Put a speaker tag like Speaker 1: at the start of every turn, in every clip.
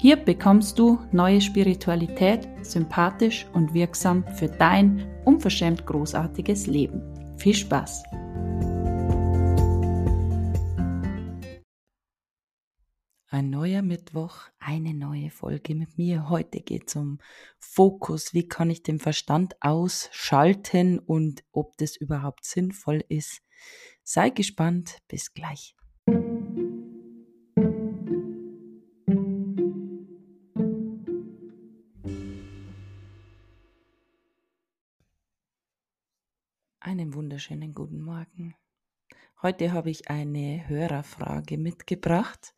Speaker 1: Hier bekommst du neue Spiritualität, sympathisch und wirksam für dein unverschämt großartiges Leben. Viel Spaß! Ein neuer Mittwoch, eine neue Folge mit mir. Heute geht es um Fokus. Wie kann ich den Verstand ausschalten und ob das überhaupt sinnvoll ist? Sei gespannt. Bis gleich. Einen wunderschönen guten Morgen. Heute habe ich eine Hörerfrage mitgebracht.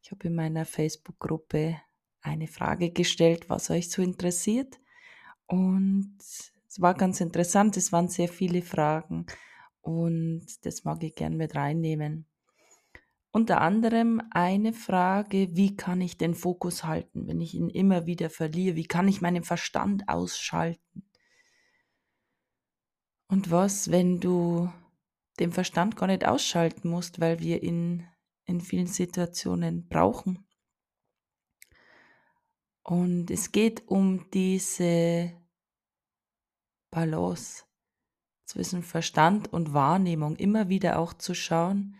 Speaker 1: Ich habe in meiner Facebook-Gruppe eine Frage gestellt, was euch so interessiert. Und es war ganz interessant, es waren sehr viele Fragen und das mag ich gern mit reinnehmen. Unter anderem eine Frage, wie kann ich den Fokus halten, wenn ich ihn immer wieder verliere? Wie kann ich meinen Verstand ausschalten? Und was, wenn du den Verstand gar nicht ausschalten musst, weil wir ihn in vielen Situationen brauchen? Und es geht um diese Balance zwischen Verstand und Wahrnehmung, immer wieder auch zu schauen,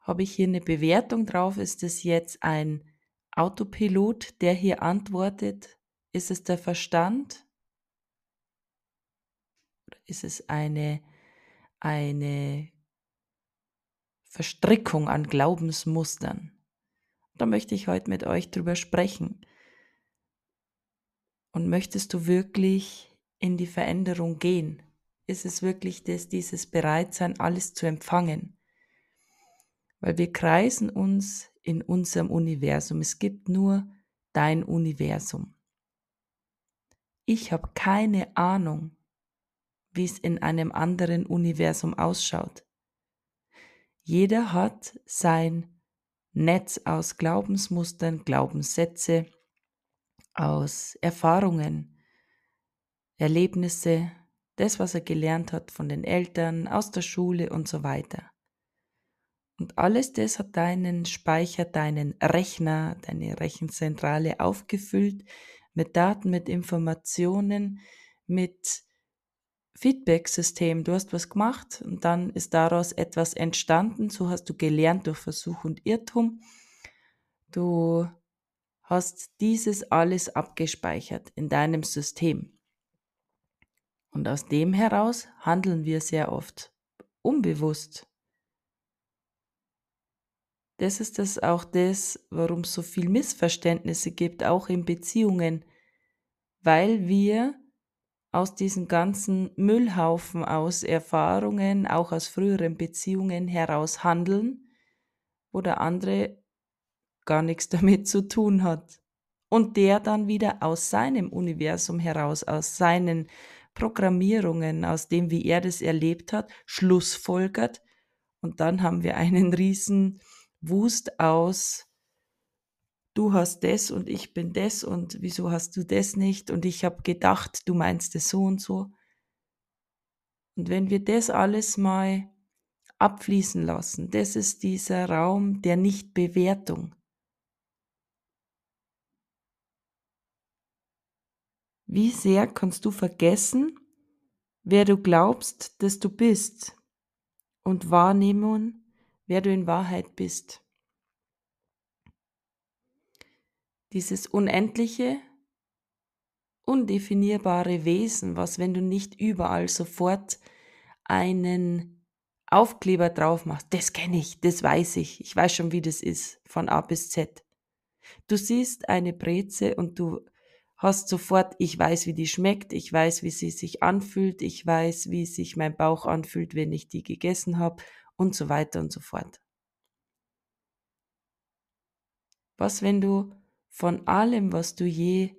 Speaker 1: habe ich hier eine Bewertung drauf? Ist es jetzt ein Autopilot, der hier antwortet? Ist es der Verstand? Ist es eine, eine Verstrickung an Glaubensmustern. Da möchte ich heute mit euch drüber sprechen. Und möchtest du wirklich in die Veränderung gehen? Ist es wirklich das, dieses Bereitsein, alles zu empfangen? Weil wir kreisen uns in unserem Universum. Es gibt nur dein Universum. Ich habe keine Ahnung, wie es in einem anderen Universum ausschaut. Jeder hat sein Netz aus Glaubensmustern, Glaubenssätze, aus Erfahrungen, Erlebnisse, das, was er gelernt hat von den Eltern, aus der Schule und so weiter. Und alles das hat deinen Speicher, deinen Rechner, deine Rechenzentrale aufgefüllt mit Daten, mit Informationen, mit Feedback-System. Du hast was gemacht und dann ist daraus etwas entstanden. So hast du gelernt durch Versuch und Irrtum. Du hast dieses alles abgespeichert in deinem System. Und aus dem heraus handeln wir sehr oft unbewusst. Das ist das auch das, warum es so viel Missverständnisse gibt, auch in Beziehungen, weil wir aus diesem ganzen Müllhaufen aus Erfahrungen, auch aus früheren Beziehungen heraus handeln, wo der andere gar nichts damit zu tun hat. Und der dann wieder aus seinem Universum heraus, aus seinen Programmierungen, aus dem, wie er das erlebt hat, Schlussfolgert. Und dann haben wir einen riesen Wust aus du hast das und ich bin das und wieso hast du das nicht und ich habe gedacht, du meinst es so und so. Und wenn wir das alles mal abfließen lassen, das ist dieser Raum der Nichtbewertung. Wie sehr kannst du vergessen, wer du glaubst, dass du bist und wahrnehmen, wer du in Wahrheit bist? Dieses unendliche, undefinierbare Wesen, was, wenn du nicht überall sofort einen Aufkleber drauf machst, das kenne ich, das weiß ich, ich weiß schon, wie das ist, von A bis Z. Du siehst eine Breze und du hast sofort, ich weiß, wie die schmeckt, ich weiß, wie sie sich anfühlt, ich weiß, wie sich mein Bauch anfühlt, wenn ich die gegessen habe und so weiter und so fort. Was, wenn du von allem, was du je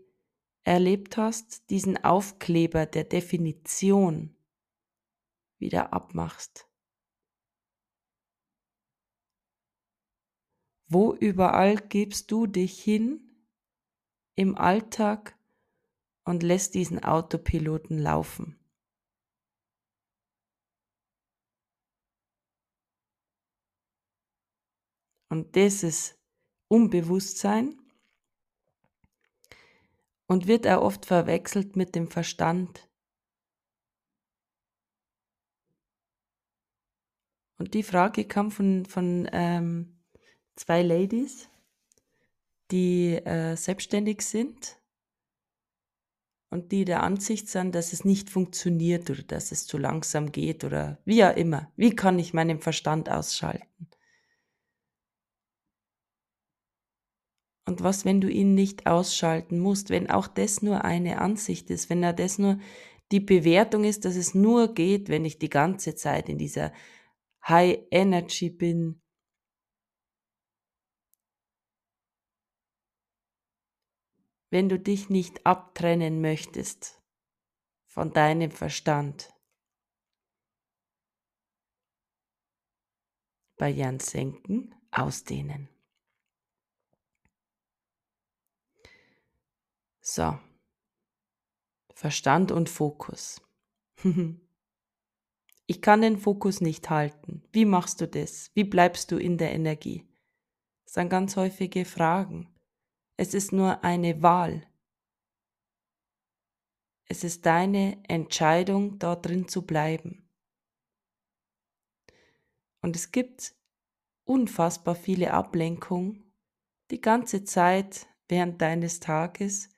Speaker 1: erlebt hast, diesen Aufkleber der Definition wieder abmachst. Wo überall gibst du dich hin im Alltag und lässt diesen Autopiloten laufen? Und das ist Unbewusstsein und wird auch oft verwechselt mit dem Verstand. Und die Frage kam von, von ähm, zwei Ladies, die äh, selbstständig sind und die der Ansicht sind, dass es nicht funktioniert oder dass es zu langsam geht oder wie auch immer. Wie kann ich meinen Verstand ausschalten? Und was, wenn du ihn nicht ausschalten musst, wenn auch das nur eine Ansicht ist, wenn er das nur die Bewertung ist, dass es nur geht, wenn ich die ganze Zeit in dieser High Energy bin. Wenn du dich nicht abtrennen möchtest von deinem Verstand. Bei Jan senken, ausdehnen. So. Verstand und Fokus. ich kann den Fokus nicht halten. Wie machst du das? Wie bleibst du in der Energie? Das sind ganz häufige Fragen. Es ist nur eine Wahl. Es ist deine Entscheidung, dort drin zu bleiben. Und es gibt unfassbar viele Ablenkungen die ganze Zeit während deines Tages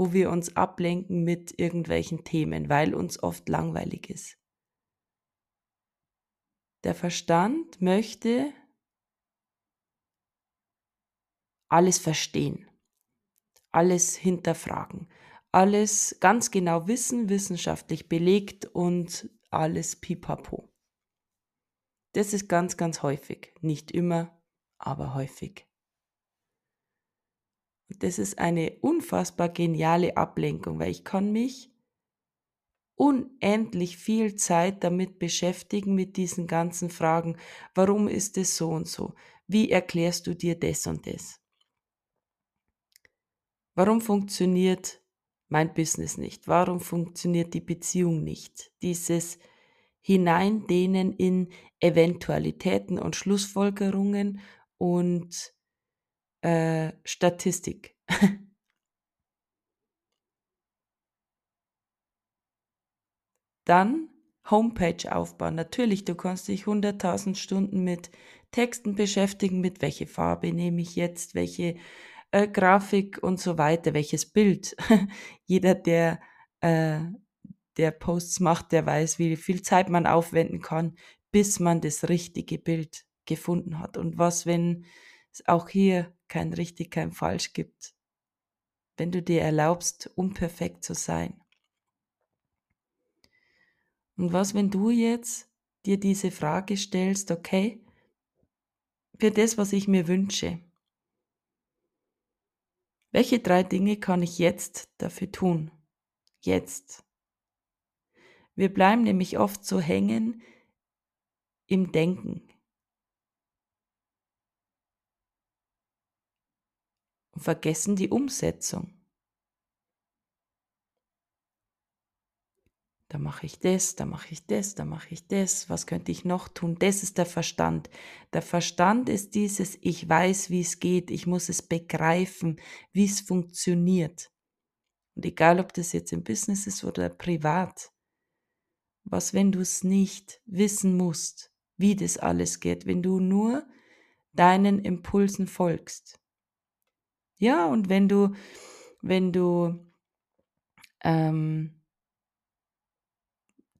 Speaker 1: wo wir uns ablenken mit irgendwelchen Themen, weil uns oft langweilig ist. Der Verstand möchte alles verstehen, alles hinterfragen, alles ganz genau wissen, wissenschaftlich belegt und alles pipapo. Das ist ganz, ganz häufig. Nicht immer, aber häufig. Das ist eine unfassbar geniale Ablenkung, weil ich kann mich unendlich viel Zeit damit beschäftigen, mit diesen ganzen Fragen. Warum ist es so und so? Wie erklärst du dir das und das? Warum funktioniert mein Business nicht? Warum funktioniert die Beziehung nicht? Dieses Hineindehnen in Eventualitäten und Schlussfolgerungen und äh, Statistik. Dann Homepage aufbauen. Natürlich, du kannst dich 100.000 Stunden mit Texten beschäftigen, mit welche Farbe nehme ich jetzt, welche äh, Grafik und so weiter, welches Bild. Jeder, der, äh, der Posts macht, der weiß, wie viel Zeit man aufwenden kann, bis man das richtige Bild gefunden hat. Und was, wenn es auch hier kein richtig, kein falsch gibt. Wenn du dir erlaubst, unperfekt zu sein. Und was, wenn du jetzt dir diese Frage stellst, okay, für das, was ich mir wünsche, welche drei Dinge kann ich jetzt dafür tun? Jetzt. Wir bleiben nämlich oft so hängen im Denken, und vergessen die Umsetzung. Da mache ich das, da mache ich das, da mache ich das, was könnte ich noch tun? Das ist der Verstand. Der Verstand ist dieses, ich weiß, wie es geht, ich muss es begreifen, wie es funktioniert. Und egal, ob das jetzt im Business ist oder privat, was, wenn du es nicht wissen musst, wie das alles geht, wenn du nur deinen Impulsen folgst. Ja, und wenn du, wenn du ähm,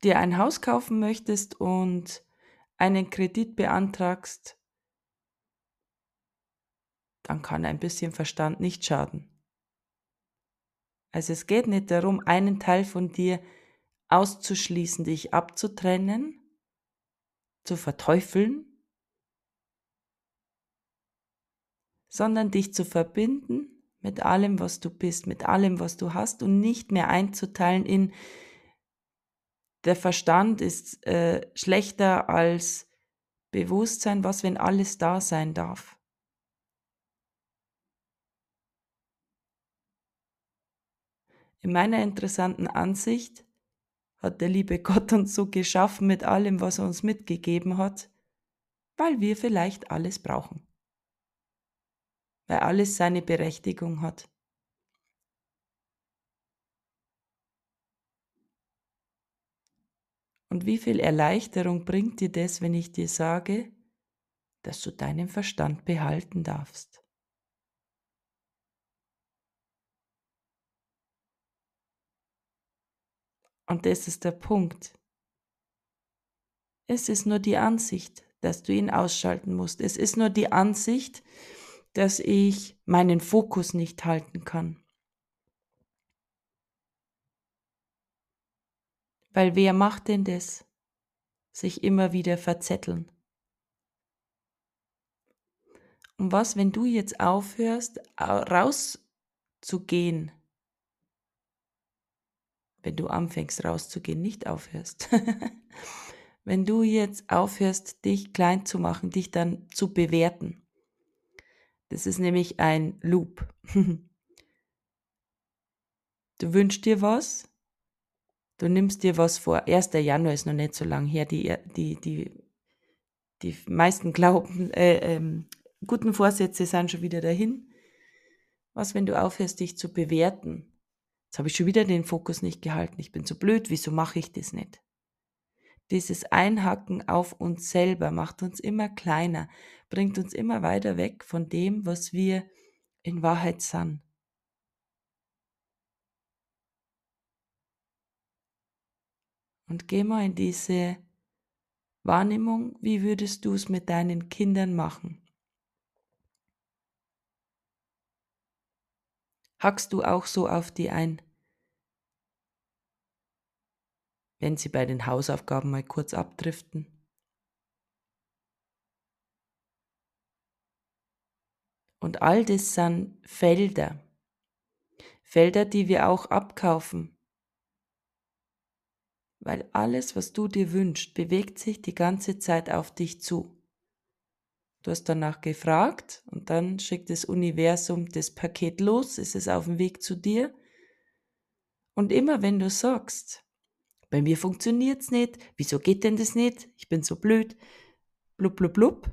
Speaker 1: dir ein Haus kaufen möchtest und einen Kredit beantragst, dann kann ein bisschen Verstand nicht schaden. Also es geht nicht darum, einen Teil von dir auszuschließen, dich abzutrennen, zu verteufeln, sondern dich zu verbinden mit allem, was du bist, mit allem, was du hast und nicht mehr einzuteilen in der Verstand ist äh, schlechter als Bewusstsein, was wenn alles da sein darf. In meiner interessanten Ansicht hat der liebe Gott uns so geschaffen mit allem, was er uns mitgegeben hat, weil wir vielleicht alles brauchen. Weil alles seine Berechtigung hat. Und wie viel Erleichterung bringt dir das, wenn ich dir sage, dass du deinen Verstand behalten darfst? Und das ist der Punkt. Es ist nur die Ansicht, dass du ihn ausschalten musst. Es ist nur die Ansicht, dass ich meinen Fokus nicht halten kann. Weil wer macht denn das? Sich immer wieder verzetteln. Und was, wenn du jetzt aufhörst, rauszugehen wenn du anfängst rauszugehen, nicht aufhörst. wenn du jetzt aufhörst, dich klein zu machen, dich dann zu bewerten. Das ist nämlich ein Loop. du wünschst dir was, du nimmst dir was vor. 1. Januar ist noch nicht so lang her. Die, die, die, die meisten glauben, äh, ähm, guten Vorsätze sind schon wieder dahin. Was, wenn du aufhörst, dich zu bewerten? Jetzt habe ich schon wieder den Fokus nicht gehalten. Ich bin so blöd, wieso mache ich das nicht? Dieses Einhacken auf uns selber macht uns immer kleiner, bringt uns immer weiter weg von dem, was wir in Wahrheit sind. Und geh mal in diese Wahrnehmung, wie würdest du es mit deinen Kindern machen? Hackst du auch so auf die ein? Wenn sie bei den Hausaufgaben mal kurz abdriften? Und all das sind Felder. Felder, die wir auch abkaufen. Weil alles, was du dir wünschst, bewegt sich die ganze Zeit auf dich zu. Du hast danach gefragt und dann schickt das Universum das Paket los, ist es auf dem Weg zu dir. Und immer wenn du sagst, bei mir funktioniert's nicht, wieso geht denn das nicht, ich bin so blöd, blub, blub, blub,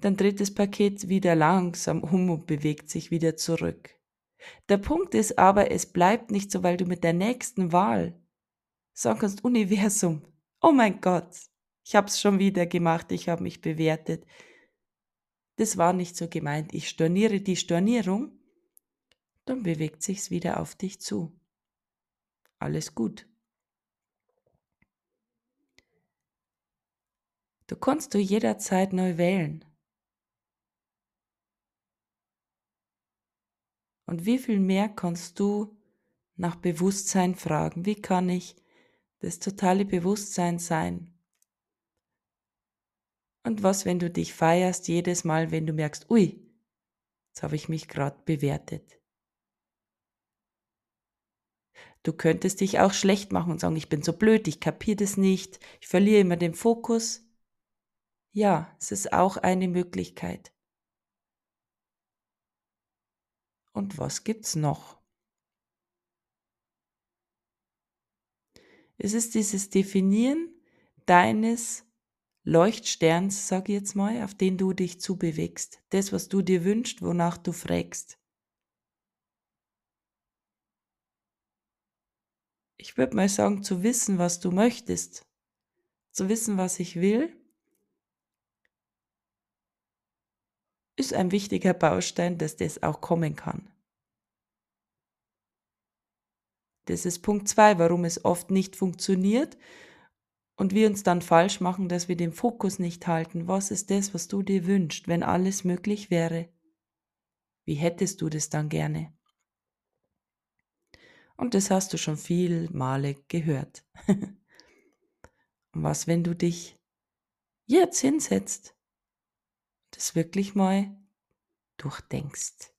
Speaker 1: dann dreht das Paket wieder langsam um und bewegt sich wieder zurück. Der Punkt ist aber, es bleibt nicht so, weil du mit der nächsten Wahl sagen kannst, Universum, oh mein Gott, ich habe es schon wieder gemacht, ich habe mich bewertet. Das war nicht so gemeint. Ich storniere die Stornierung, dann bewegt sich's wieder auf dich zu. Alles gut. Du kannst du jederzeit neu wählen. Und wie viel mehr kannst du nach Bewusstsein fragen? Wie kann ich das totale Bewusstsein sein? Und was, wenn du dich feierst jedes Mal, wenn du merkst, ui, jetzt habe ich mich gerade bewertet. Du könntest dich auch schlecht machen und sagen, ich bin so blöd, ich kapiere das nicht, ich verliere immer den Fokus. Ja, es ist auch eine Möglichkeit. Und was gibt's noch? Es ist dieses Definieren deines Leuchtsterns, sag ich jetzt mal, auf den du dich zubewegst. Das, was du dir wünschst, wonach du fragst. Ich würde mal sagen, zu wissen, was du möchtest, zu wissen, was ich will, ist ein wichtiger Baustein, dass das auch kommen kann. Das ist Punkt zwei, warum es oft nicht funktioniert und wir uns dann falsch machen, dass wir den Fokus nicht halten. Was ist das, was du dir wünschst, wenn alles möglich wäre? Wie hättest du das dann gerne? Und das hast du schon viel Male gehört. was, wenn du dich jetzt hinsetzt, das wirklich mal durchdenkst,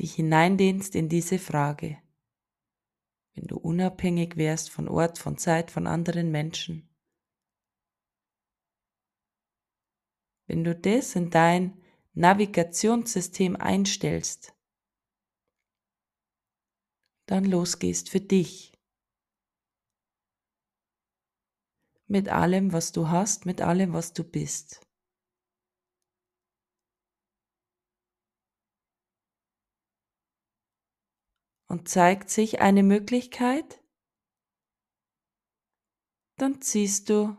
Speaker 1: dich hineindehnst in diese Frage, wenn du unabhängig wärst von Ort, von Zeit, von anderen Menschen, wenn du das in dein Navigationssystem einstellst, dann losgehst für dich. Mit allem, was du hast, mit allem, was du bist. Und zeigt sich eine Möglichkeit, dann ziehst du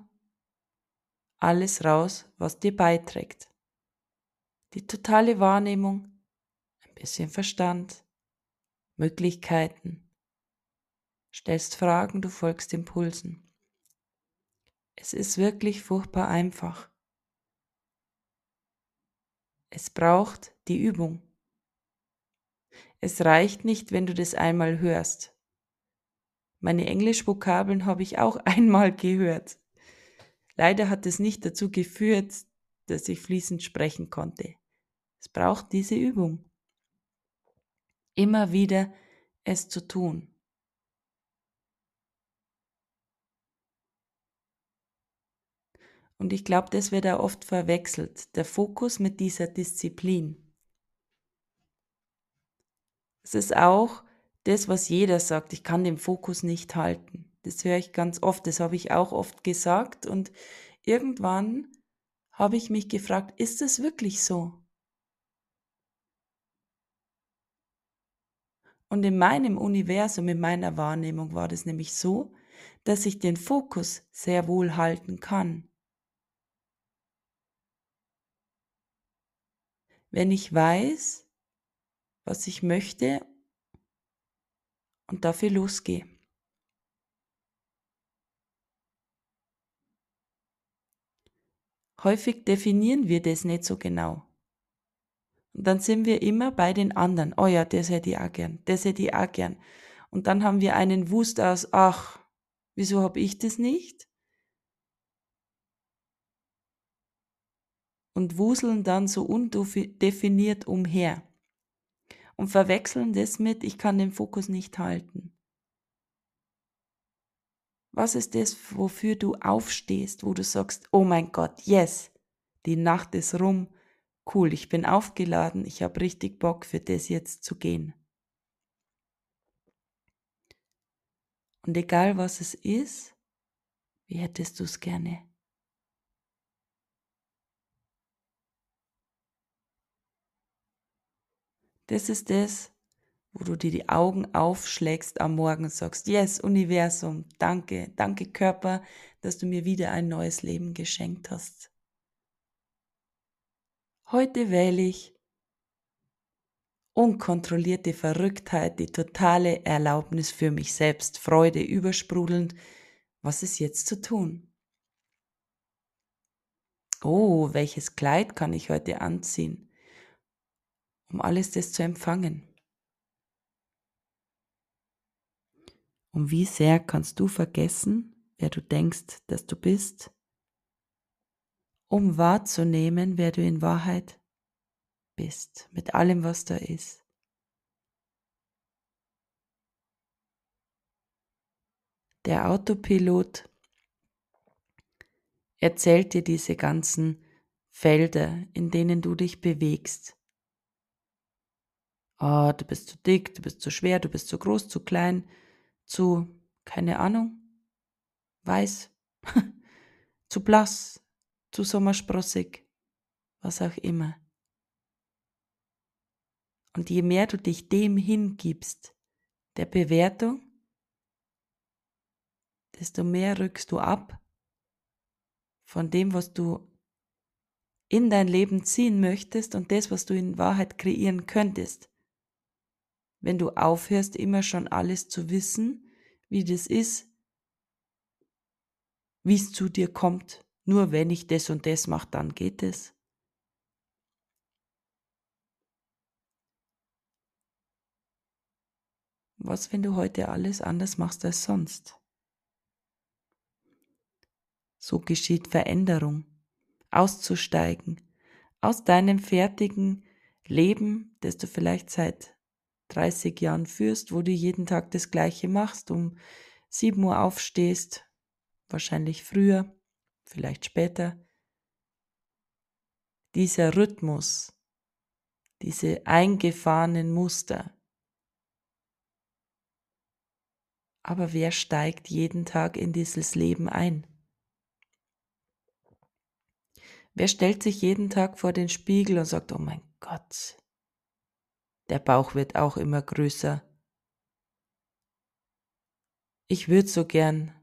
Speaker 1: alles raus, was dir beiträgt. Die totale Wahrnehmung, ein bisschen Verstand, Möglichkeiten. Stellst Fragen, du folgst Impulsen. Es ist wirklich furchtbar einfach. Es braucht die Übung. Es reicht nicht, wenn du das einmal hörst. Meine Englischvokabeln habe ich auch einmal gehört. Leider hat es nicht dazu geführt, dass ich fließend sprechen konnte. Es braucht diese Übung. Immer wieder es zu tun. Und ich glaube, das wird auch oft verwechselt, der Fokus mit dieser Disziplin. Es ist auch das, was jeder sagt, ich kann den Fokus nicht halten. Das höre ich ganz oft, das habe ich auch oft gesagt und irgendwann habe ich mich gefragt, ist es wirklich so? Und in meinem Universum, in meiner Wahrnehmung war das nämlich so, dass ich den Fokus sehr wohl halten kann. Wenn ich weiß, was ich möchte und dafür losgehe. Häufig definieren wir das nicht so genau. Und dann sind wir immer bei den anderen. Oh ja, das hätte ich auch gern, das hätte ich auch gern. Und dann haben wir einen Wust aus, ach, wieso habe ich das nicht? Und wuseln dann so undefiniert umher und verwechseln das mit, ich kann den Fokus nicht halten. Was ist das, wofür du aufstehst, wo du sagst, oh mein Gott, yes, die Nacht ist rum, cool, ich bin aufgeladen, ich habe richtig Bock für das jetzt zu gehen. Und egal was es ist, wie hättest du es gerne? Das ist das, wo du dir die Augen aufschlägst am Morgen und sagst, yes, Universum, danke, danke Körper, dass du mir wieder ein neues Leben geschenkt hast. Heute wähle ich unkontrollierte Verrücktheit, die totale Erlaubnis für mich selbst, Freude übersprudelnd. Was ist jetzt zu tun? Oh, welches Kleid kann ich heute anziehen, um alles das zu empfangen? Und wie sehr kannst du vergessen, wer du denkst, dass du bist? Um wahrzunehmen, wer du in Wahrheit bist, mit allem, was da ist. Der Autopilot erzählt dir diese ganzen Felder, in denen du dich bewegst. Oh, du bist zu dick, du bist zu schwer, du bist zu groß, zu klein, zu, keine Ahnung, weiß, zu blass, zu sommersprossig, was auch immer. Und je mehr du dich dem hingibst, der Bewertung, desto mehr rückst du ab von dem, was du in dein Leben ziehen möchtest und das, was du in Wahrheit kreieren könntest. Wenn du aufhörst, immer schon alles zu wissen, wie das ist, wie es zu dir kommt, nur wenn ich das und das mache, dann geht es. Was, wenn du heute alles anders machst als sonst? So geschieht Veränderung, auszusteigen aus deinem fertigen Leben, das du vielleicht seit 30 Jahren führst, wo du jeden Tag das Gleiche machst, um 7 Uhr aufstehst, wahrscheinlich früher, vielleicht später. Dieser Rhythmus, diese eingefahrenen Muster. Aber wer steigt jeden Tag in dieses Leben ein? Wer stellt sich jeden Tag vor den Spiegel und sagt, oh mein Gott, der Bauch wird auch immer größer. Ich würde so gern,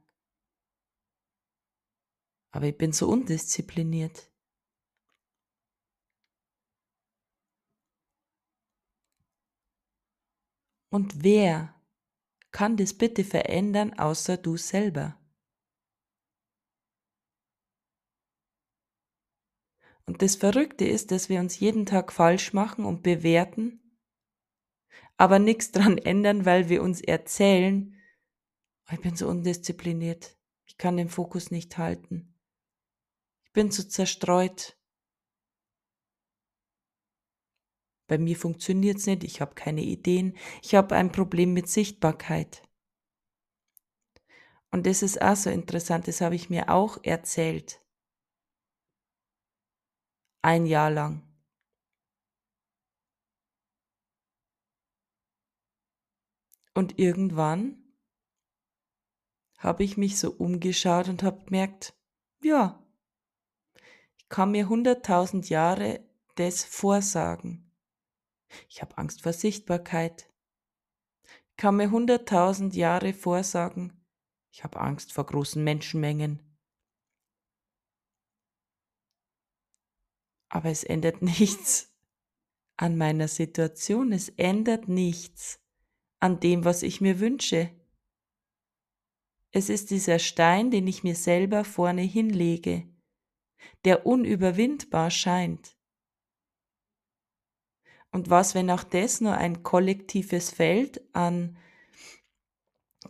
Speaker 1: aber ich bin so undiszipliniert. Und wer kann das bitte verändern, außer du selber? Und das Verrückte ist, dass wir uns jeden Tag falsch machen und bewerten, aber nichts dran ändern, weil wir uns erzählen, oh, ich bin so undiszipliniert, ich kann den Fokus nicht halten, bin so zerstreut. Bei mir funktioniert's nicht, ich habe keine Ideen, ich habe ein Problem mit Sichtbarkeit. Und das ist auch so interessant, das habe ich mir auch erzählt ein Jahr lang. Und irgendwann habe ich mich so umgeschaut und habe gemerkt, ja, kann mir hunderttausend Jahre das vorsagen. Ich habe Angst vor Sichtbarkeit. Ich kann mir hunderttausend Jahre vorsagen, ich habe Angst vor großen Menschenmengen. Aber es ändert nichts an meiner Situation. Es ändert nichts an dem, was ich mir wünsche. Es ist dieser Stein, den ich mir selber vorne hinlege, der unüberwindbar scheint. Und was, wenn auch das nur ein kollektives Feld an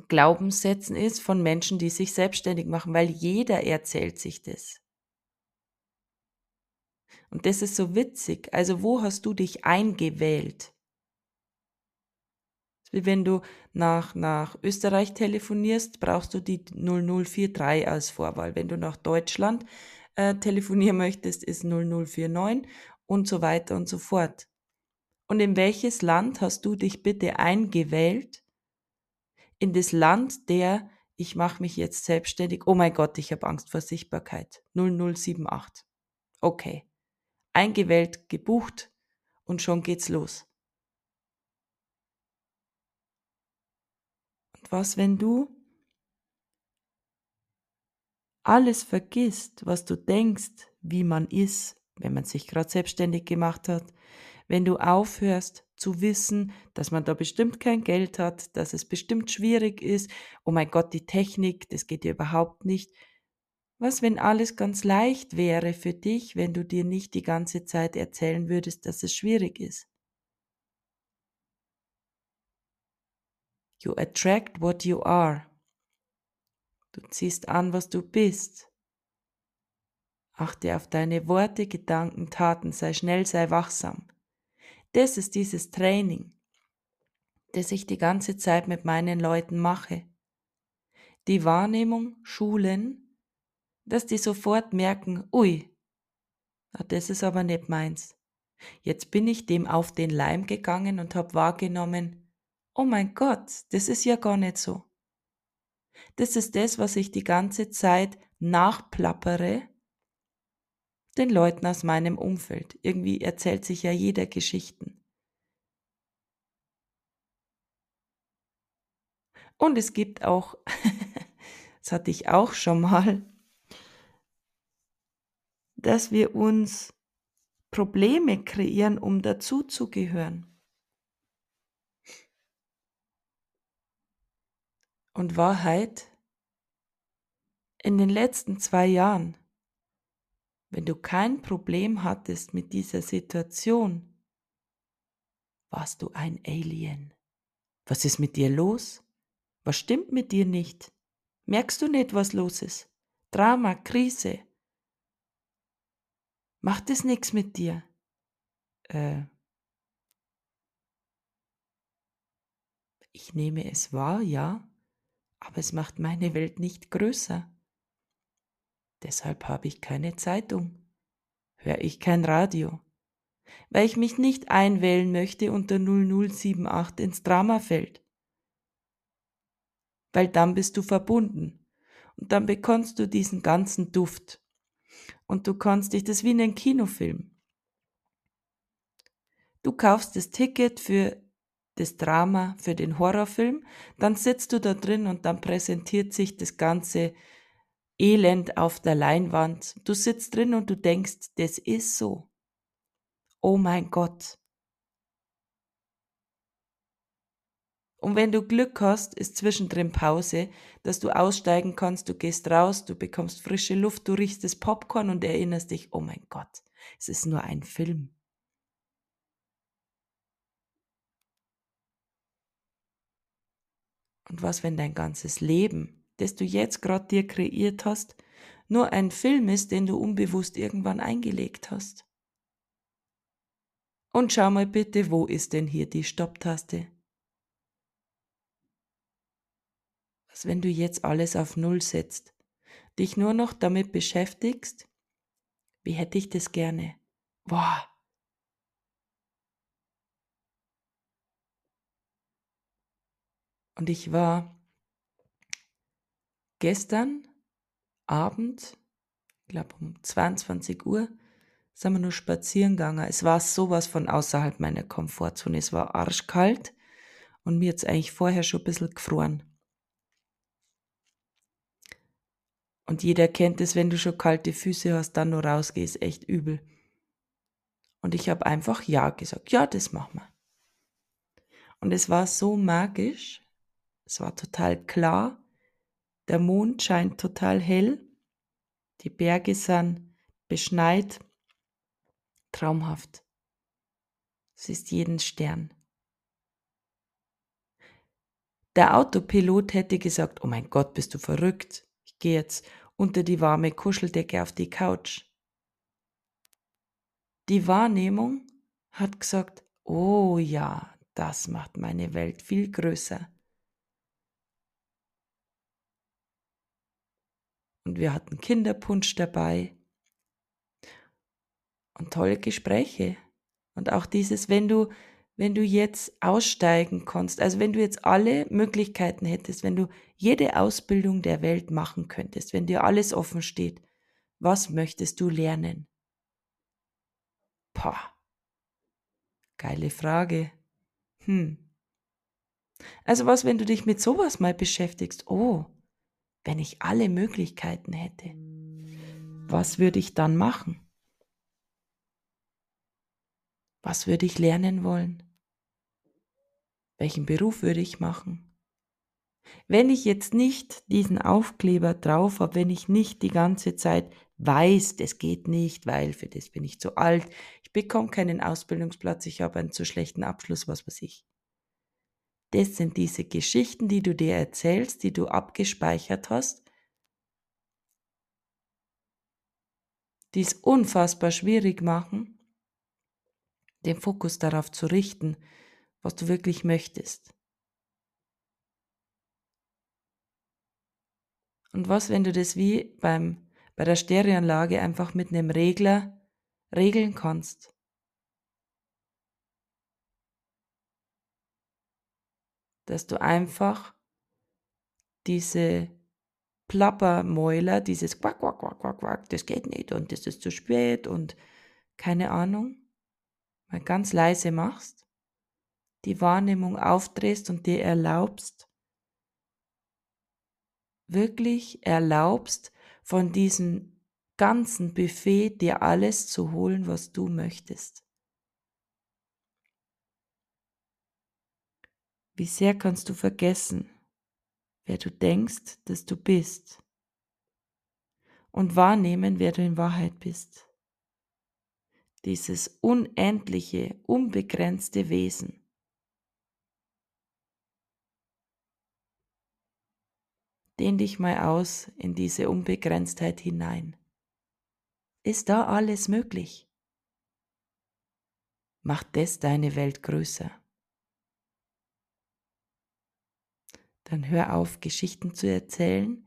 Speaker 1: Glaubenssätzen ist von Menschen, die sich selbstständig machen, weil jeder erzählt sich das. Und das ist so witzig. Also wo hast du dich eingewählt? Wie wenn du nach, nach Österreich telefonierst, brauchst du die 0043 als Vorwahl. Wenn du nach Deutschland äh, telefonieren möchtest, ist 0049 und so weiter und so fort. Und in welches Land hast du dich bitte eingewählt? In das Land der, ich mache mich jetzt selbstständig, oh mein Gott, ich habe Angst vor Sichtbarkeit. 0078. Okay eingewählt, gebucht und schon geht's los. Und was, wenn du alles vergisst, was du denkst, wie man ist, wenn man sich gerade selbstständig gemacht hat, wenn du aufhörst zu wissen, dass man da bestimmt kein Geld hat, dass es bestimmt schwierig ist, oh mein Gott, die Technik, das geht ja überhaupt nicht, was, wenn alles ganz leicht wäre für dich, wenn du dir nicht die ganze Zeit erzählen würdest, dass es schwierig ist? You attract what you are. Du ziehst an, was du bist. Achte auf deine Worte, Gedanken, Taten, sei schnell, sei wachsam. Das ist dieses Training, das ich die ganze Zeit mit meinen Leuten mache. Die Wahrnehmung schulen, dass die sofort merken, ui, das ist aber nicht meins. Jetzt bin ich dem auf den Leim gegangen und habe wahrgenommen, oh mein Gott, das ist ja gar nicht so. Das ist das, was ich die ganze Zeit nachplappere den Leuten aus meinem Umfeld. Irgendwie erzählt sich ja jeder Geschichten. Und es gibt auch, das hatte ich auch schon mal, dass wir uns Probleme kreieren, um dazuzugehören. Und Wahrheit, in den letzten zwei Jahren, wenn du kein Problem hattest mit dieser Situation, warst du ein Alien. Was ist mit dir los? Was stimmt mit dir nicht? Merkst du nicht, was los ist? Drama, Krise, Macht es nichts mit dir? Äh, ich nehme es wahr, ja, aber es macht meine Welt nicht größer. Deshalb habe ich keine Zeitung, höre ich kein Radio, weil ich mich nicht einwählen möchte unter 0078 ins Dramafeld. Weil dann bist du verbunden. Und dann bekommst du diesen ganzen Duft. Und du kannst dich, das wie in einem Kinofilm. Du kaufst das Ticket für das Drama, für den Horrorfilm, dann sitzt du da drin und dann präsentiert sich das ganze Elend auf der Leinwand. Du sitzt drin und du denkst, das ist so. Oh mein Gott. Und wenn du Glück hast, ist zwischendrin Pause, dass du aussteigen kannst, du gehst raus, du bekommst frische Luft, du riechst das Popcorn und erinnerst dich, oh mein Gott, es ist nur ein Film. Und was, wenn dein ganzes Leben, das du jetzt gerade dir kreiert hast, nur ein Film ist, den du unbewusst irgendwann eingelegt hast? Und schau mal bitte, wo ist denn hier die Stopptaste? Was, wenn du jetzt alles auf Null setzt, dich nur noch damit beschäftigst, wie hätte ich das gerne? Boah. Und ich war gestern Abend, ich glaube um 22 Uhr, sind wir nur spazieren gegangen. Es war sowas von außerhalb meiner Komfortzone. Es war arschkalt und mir jetzt eigentlich vorher schon ein bisschen gefroren. Und jeder kennt es, wenn du schon kalte Füße hast, dann nur rausgehst, echt übel. Und ich habe einfach Ja gesagt. Ja, das machen wir. Und es war so magisch. Es war total klar. Der Mond scheint total hell. Die Berge sind beschneit. Traumhaft. Es ist jeden Stern. Der Autopilot hätte gesagt, oh mein Gott, bist du verrückt. Ich gehe jetzt unter die warme Kuscheldecke auf die Couch. Die Wahrnehmung hat gesagt, oh ja, das macht meine Welt viel größer. Und wir hatten Kinderpunsch dabei und tolle Gespräche. Und auch dieses, wenn du, wenn du jetzt aussteigen kannst, also wenn du jetzt alle Möglichkeiten hättest, wenn du jede Ausbildung der Welt machen könntest, wenn dir alles offen steht, was möchtest du lernen? Pah. Geile Frage. Hm. Also was, wenn du dich mit sowas mal beschäftigst? Oh, wenn ich alle Möglichkeiten hätte, was würde ich dann machen? Was würde ich lernen wollen? Welchen Beruf würde ich machen? Wenn ich jetzt nicht diesen Aufkleber drauf habe, wenn ich nicht die ganze Zeit weiß, das geht nicht, weil für das bin ich zu alt, ich bekomme keinen Ausbildungsplatz, ich habe einen zu schlechten Abschluss, was weiß ich. Das sind diese Geschichten, die du dir erzählst, die du abgespeichert hast, die es unfassbar schwierig machen, den Fokus darauf zu richten, was du wirklich möchtest. Und was, wenn du das wie beim, bei der Stereoanlage einfach mit einem Regler regeln kannst? Dass du einfach diese Plappermäuler, dieses Quack, Quack, Quack, Quack, Quack, das geht nicht und das ist zu spät und keine Ahnung, mal ganz leise machst, die Wahrnehmung aufdrehst und dir erlaubst, wirklich erlaubst, von diesem ganzen Buffet dir alles zu holen, was du möchtest. Wie sehr kannst du vergessen, wer du denkst, dass du bist und wahrnehmen, wer du in Wahrheit bist dieses unendliche, unbegrenzte Wesen. Dehn dich mal aus in diese Unbegrenztheit hinein. ist da alles möglich. Macht das deine Welt größer. Dann hör auf, Geschichten zu erzählen,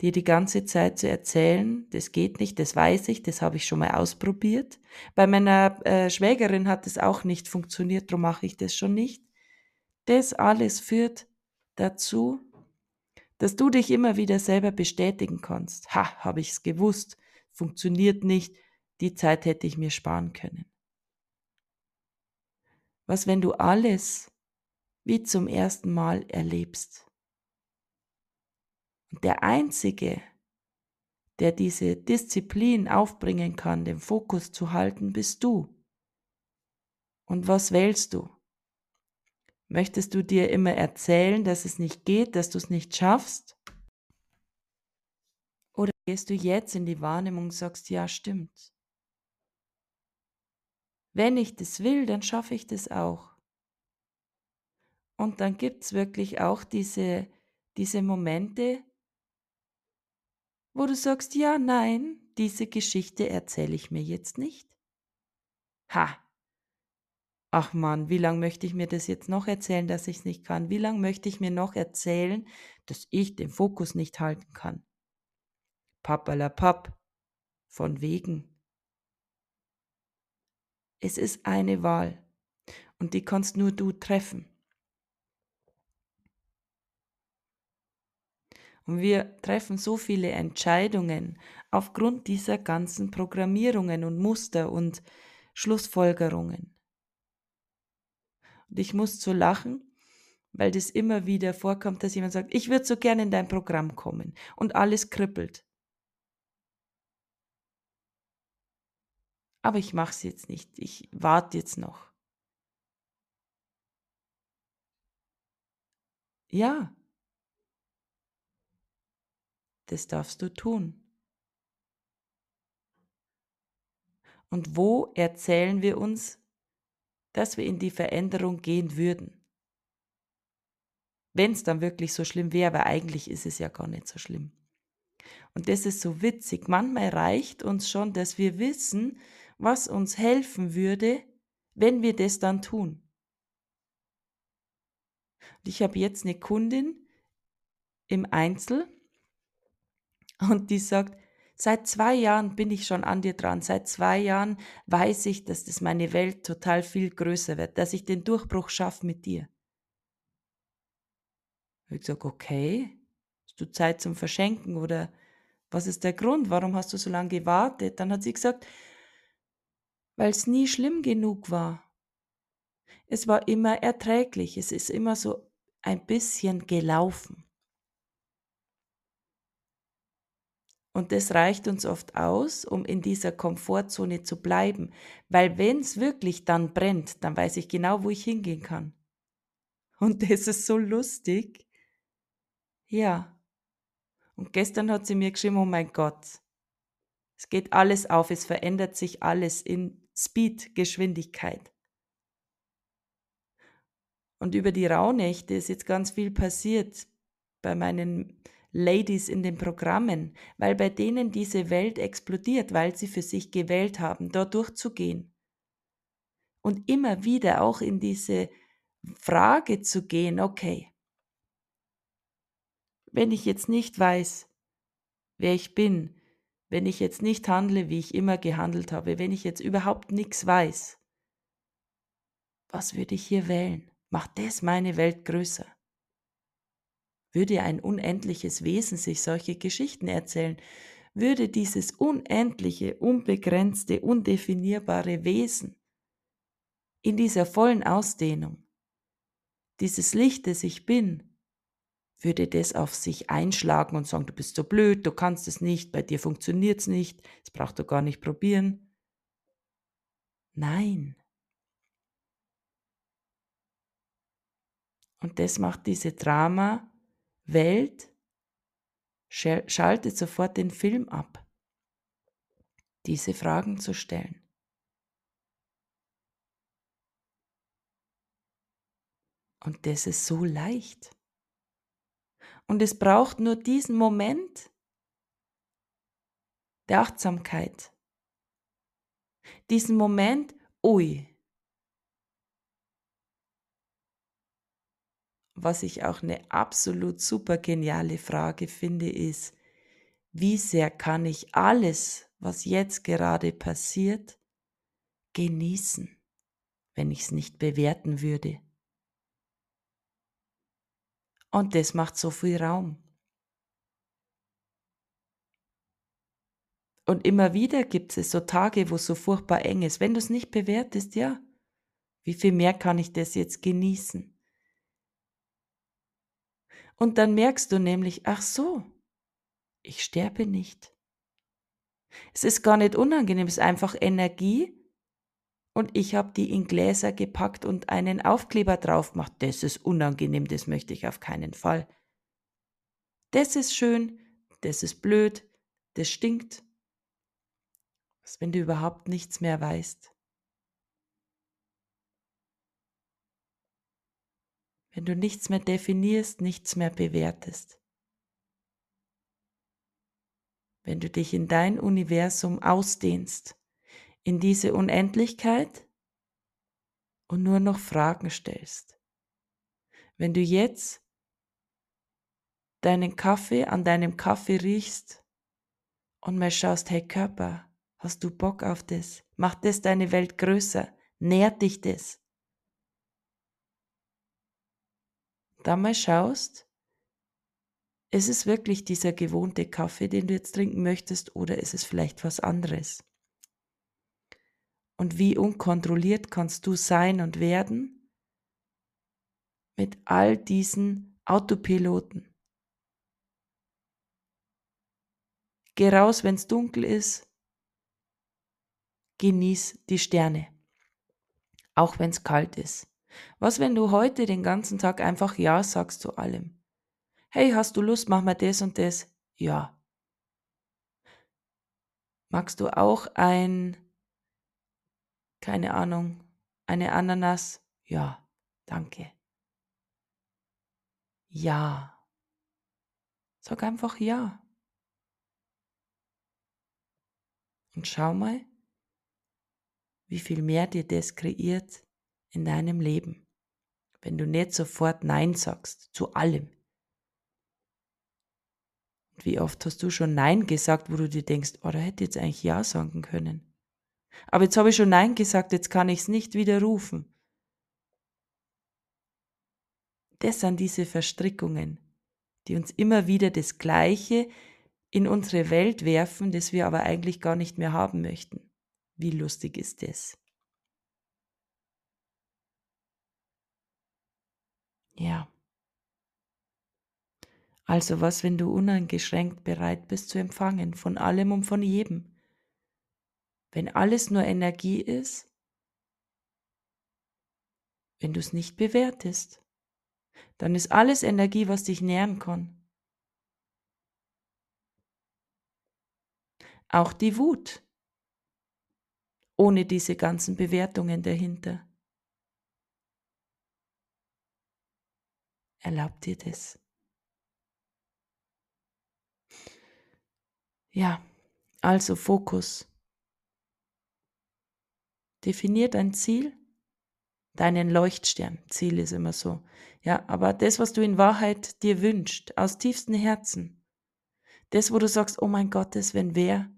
Speaker 1: dir die ganze Zeit zu erzählen, das geht nicht, das weiß ich, das habe ich schon mal ausprobiert. Bei meiner äh, Schwägerin hat es auch nicht funktioniert, darum mache ich das schon nicht. Das alles führt dazu, dass du dich immer wieder selber bestätigen kannst. Ha, habe ich es gewusst, funktioniert nicht, die Zeit hätte ich mir sparen können. Was, wenn du alles wie zum ersten Mal erlebst? Der Einzige, der diese Disziplin aufbringen kann, den Fokus zu halten, bist du. Und was wählst du? Möchtest du dir immer erzählen, dass es nicht geht, dass du es nicht schaffst? Oder gehst du jetzt in die Wahrnehmung und sagst, ja, stimmt. Wenn ich das will, dann schaffe ich das auch. Und dann gibt es wirklich auch diese, diese Momente, wo du sagst, ja, nein, diese Geschichte erzähle ich mir jetzt nicht. Ha! Ach man, wie lange möchte ich mir das jetzt noch erzählen, dass ich es nicht kann? Wie lange möchte ich mir noch erzählen, dass ich den Fokus nicht halten kann? Pappalapapp. Von wegen. Es ist eine Wahl und die kannst nur du treffen. Und wir treffen so viele Entscheidungen aufgrund dieser ganzen Programmierungen und Muster und Schlussfolgerungen. Und ich muss so lachen, weil das immer wieder vorkommt, dass jemand sagt, ich würde so gerne in dein Programm kommen und alles kribbelt. Aber ich mache es jetzt nicht, ich warte jetzt noch. Ja, das darfst du tun. Und wo erzählen wir uns, dass wir in die Veränderung gehen würden? Wenn es dann wirklich so schlimm wäre, weil eigentlich ist es ja gar nicht so schlimm. Und das ist so witzig. Manchmal reicht uns schon, dass wir wissen, was uns helfen würde, wenn wir das dann tun. Und ich habe jetzt eine Kundin im Einzel, und die sagt, seit zwei Jahren bin ich schon an dir dran. Seit zwei Jahren weiß ich, dass das meine Welt total viel größer wird, dass ich den Durchbruch schaffe mit dir. Ich sage, okay, hast du Zeit zum Verschenken oder was ist der Grund? Warum hast du so lange gewartet? Dann hat sie gesagt, weil es nie schlimm genug war. Es war immer erträglich, es ist immer so ein bisschen gelaufen. Und das reicht uns oft aus, um in dieser Komfortzone zu bleiben. Weil wenn es wirklich dann brennt, dann weiß ich genau, wo ich hingehen kann. Und das ist so lustig. Ja. Und gestern hat sie mir geschrieben, oh mein Gott, es geht alles auf, es verändert sich alles in Speed-Geschwindigkeit. Und über die Rauhnächte ist jetzt ganz viel passiert bei meinen Ladies in den Programmen, weil bei denen diese Welt explodiert, weil sie für sich gewählt haben, dort durchzugehen. Und immer wieder auch in diese Frage zu gehen, okay, wenn ich jetzt nicht weiß, wer ich bin, wenn ich jetzt nicht handle, wie ich immer gehandelt habe, wenn ich jetzt überhaupt nichts weiß, was würde ich hier wählen? Macht das meine Welt größer? Würde ein unendliches Wesen sich solche Geschichten erzählen, würde dieses unendliche, unbegrenzte, undefinierbare Wesen in dieser vollen Ausdehnung, dieses Licht, das ich bin, würde das auf sich einschlagen und sagen, du bist so blöd, du kannst es nicht, bei dir funktioniert es nicht, das brauchst du gar nicht probieren. Nein. Und das macht diese Drama Welt schaltet sofort den Film ab, diese Fragen zu stellen. Und das ist so leicht. Und es braucht nur diesen Moment der Achtsamkeit, diesen Moment, ui. Was ich auch eine absolut super geniale Frage finde, ist, wie sehr kann ich alles, was jetzt gerade passiert, genießen, wenn ich es nicht bewerten würde? Und das macht so viel Raum. Und immer wieder gibt es so Tage, wo es so furchtbar eng ist. Wenn du es nicht bewertest, ja, wie viel mehr kann ich das jetzt genießen? Und dann merkst du nämlich, ach so, ich sterbe nicht. Es ist gar nicht unangenehm, es ist einfach Energie, und ich habe die in Gläser gepackt und einen Aufkleber drauf gemacht. Das ist unangenehm, das möchte ich auf keinen Fall. Das ist schön, das ist blöd, das stinkt. Was, wenn du überhaupt nichts mehr weißt? Wenn du nichts mehr definierst, nichts mehr bewertest. Wenn du dich in dein Universum ausdehnst in diese Unendlichkeit und nur noch Fragen stellst. Wenn du jetzt deinen Kaffee an deinem Kaffee riechst und mal schaust, hey Körper, hast du Bock auf das? Macht das deine Welt größer? Nährt dich das? Dann mal schaust, ist es wirklich dieser gewohnte Kaffee, den du jetzt trinken möchtest, oder ist es vielleicht was anderes? Und wie unkontrolliert kannst du sein und werden mit all diesen Autopiloten? Geh raus, wenn es dunkel ist. Genieß die Sterne, auch wenn es kalt ist. Was, wenn du heute den ganzen Tag einfach Ja sagst zu allem? Hey, hast du Lust, mach mal das und das? Ja. Magst du auch ein keine Ahnung, eine Ananas? Ja, danke. Ja. Sag einfach ja. Und schau mal, wie viel mehr dir das kreiert in deinem Leben, wenn du nicht sofort Nein sagst zu allem. Und wie oft hast du schon Nein gesagt, wo du dir denkst, oh, da hätte jetzt eigentlich Ja sagen können. Aber jetzt habe ich schon Nein gesagt, jetzt kann ich es nicht widerrufen. Das sind diese Verstrickungen, die uns immer wieder das Gleiche in unsere Welt werfen, das wir aber eigentlich gar nicht mehr haben möchten. Wie lustig ist das? Ja. Also was, wenn du uneingeschränkt bereit bist zu empfangen, von allem und von jedem? Wenn alles nur Energie ist, wenn du es nicht bewertest, dann ist alles Energie, was dich nähren kann. Auch die Wut, ohne diese ganzen Bewertungen dahinter. Erlaub dir das. Ja, also Fokus. Definiert ein Ziel, deinen Leuchtstern. Ziel ist immer so. Ja, aber das, was du in Wahrheit dir wünschst, aus tiefstem Herzen. Das, wo du sagst, oh mein Gott, das wenn wer,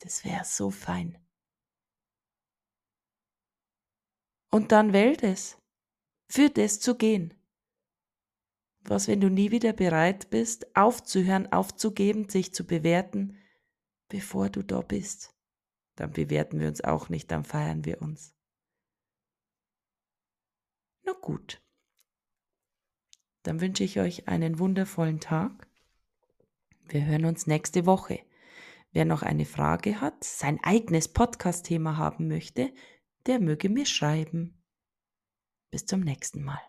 Speaker 1: das wäre so fein. Und dann wählt es, für das zu gehen. Was, wenn du nie wieder bereit bist, aufzuhören, aufzugeben, sich zu bewerten, bevor du da bist? dann bewerten wir uns auch nicht, dann feiern wir uns. Na gut. Dann wünsche ich euch einen wundervollen Tag. Wir hören uns nächste Woche. Wer noch eine Frage hat, sein eigenes Podcast-Thema haben möchte, der möge mir schreiben. Bis zum nächsten Mal.